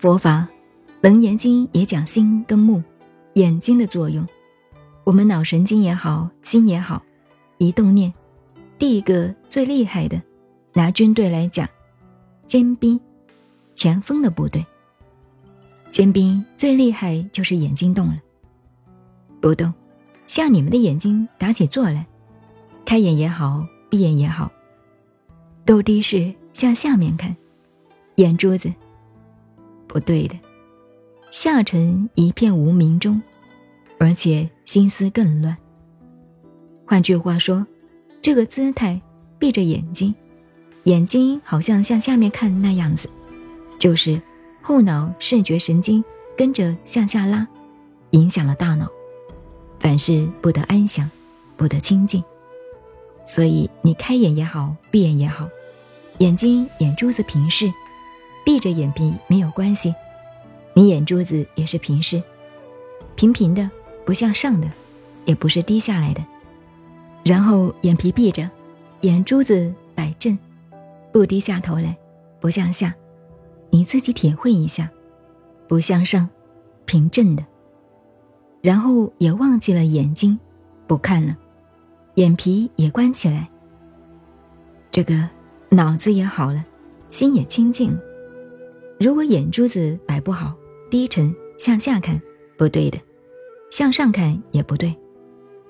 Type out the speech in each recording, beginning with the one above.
佛法《楞严经》也讲心跟目、眼睛的作用。我们脑神经也好，心也好，一动念，第一个最厉害的，拿军队来讲，尖兵、前锋的部队，尖兵最厉害就是眼睛动了，不动，像你们的眼睛打起坐来，开眼也好，闭眼也好，都低视向下面看，眼珠子。不对的，下沉一片无名中，而且心思更乱。换句话说，这个姿态闭着眼睛，眼睛好像向下面看那样子，就是后脑视觉神经跟着向下拉，影响了大脑，凡事不得安详，不得清净。所以你开眼也好，闭眼也好，眼睛眼珠子平视。闭着眼皮没有关系，你眼珠子也是平视，平平的，不向上的，也不是低下来的。然后眼皮闭着，眼珠子摆正，不低下头来，不向下，你自己体会一下，不向上，平正的。然后也忘记了眼睛，不看了，眼皮也关起来。这个脑子也好了，心也清净了。如果眼珠子摆不好，低沉向下看，不对的；向上看也不对，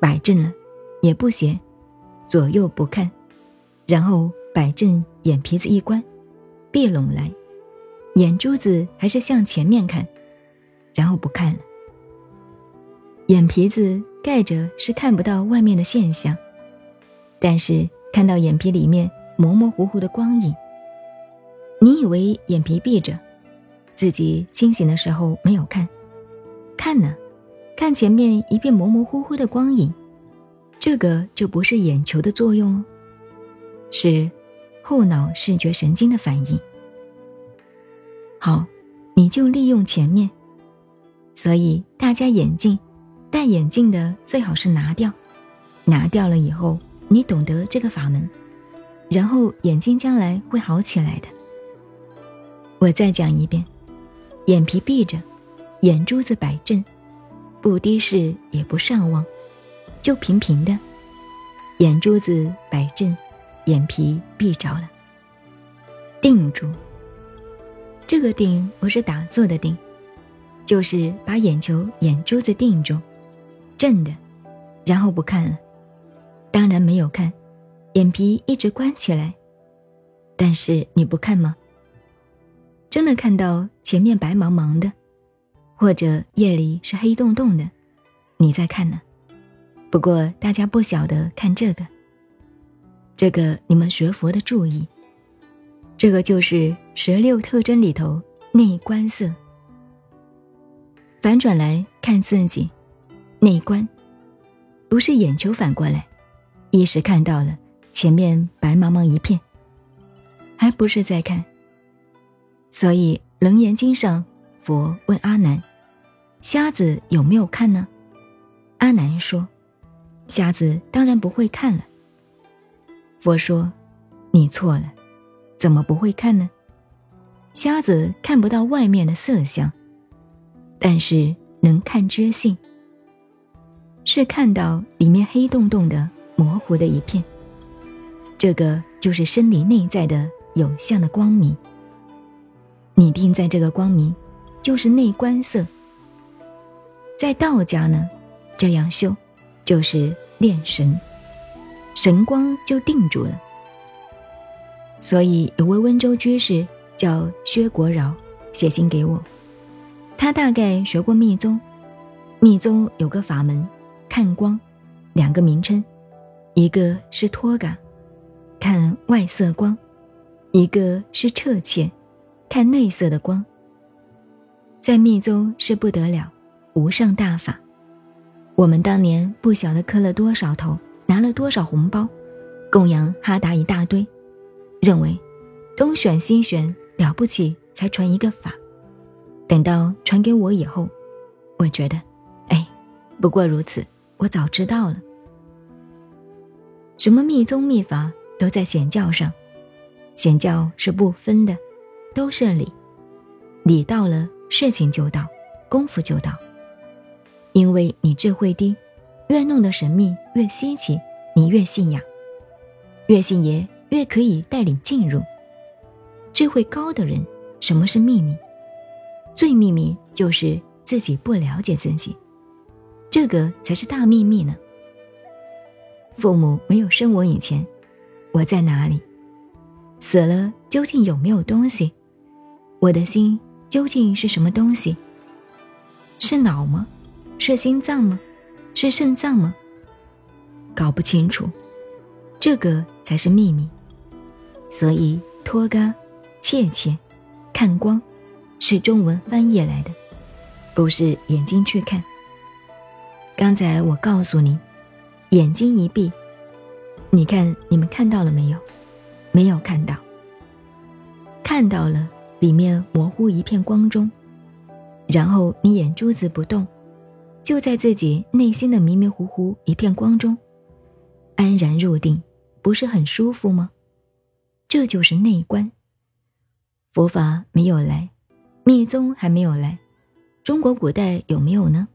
摆正了也不斜，左右不看，然后摆正眼皮子一关，闭拢来，眼珠子还是向前面看，然后不看了。眼皮子盖着是看不到外面的现象，但是看到眼皮里面模模糊糊的光影。你以为眼皮闭着，自己清醒的时候没有看，看呢，看前面一片模模糊糊的光影，这个就不是眼球的作用哦，是后脑视觉神经的反应。好，你就利用前面，所以大家眼镜戴眼镜的最好是拿掉，拿掉了以后，你懂得这个法门，然后眼睛将来会好起来的。我再讲一遍：眼皮闭着，眼珠子摆正，不低视也不上望，就平平的。眼珠子摆正，眼皮闭着了，定住。这个定不是打坐的定，就是把眼球、眼珠子定住，正的，然后不看了。当然没有看，眼皮一直关起来，但是你不看吗？真的看到前面白茫茫的，或者夜里是黑洞洞的，你在看呢。不过大家不晓得看这个，这个你们学佛的注意，这个就是十六特征里头内观色。反转来看自己，内观，不是眼球反过来，一时看到了前面白茫茫一片，还不是在看。所以《楞严经》上，佛问阿难：“瞎子有没有看呢？”阿难说：“瞎子当然不会看了。”佛说：“你错了，怎么不会看呢？瞎子看不到外面的色相，但是能看知性，是看到里面黑洞洞的模糊的一片。这个就是生理内在的有相的光明。”你定在这个光明，就是内观色。在道家呢，这样修，就是炼神，神光就定住了。所以有位温州居士叫薛国饶，写信给我，他大概学过密宗，密宗有个法门，看光，两个名称，一个是托嘎，看外色光，一个是彻切。看内色的光，在密宗是不得了，无上大法。我们当年不晓得磕了多少头，拿了多少红包，供养哈达一大堆，认为东选西选了不起，才传一个法。等到传给我以后，我觉得，哎，不过如此，我早知道了。什么密宗密法都在显教上，显教是不分的。都是理，理到了，事情就到，功夫就到。因为你智慧低，越弄得神秘越稀奇，你越信仰，越信爷越可以带领进入。智慧高的人，什么是秘密？最秘密就是自己不了解自己，这个才是大秘密呢。父母没有生我以前，我在哪里？死了究竟有没有东西？我的心究竟是什么东西？是脑吗？是心脏吗？是肾脏吗？搞不清楚，这个才是秘密。所以脱嘎、切切、看光，是中文翻译来的，不是眼睛去看。刚才我告诉你，眼睛一闭，你看你们看到了没有？没有看到。看到了，里面模糊一片光中，然后你眼珠子不动。就在自己内心的迷迷糊糊一片光中，安然入定，不是很舒服吗？这就是内观。佛法没有来，密宗还没有来，中国古代有没有呢？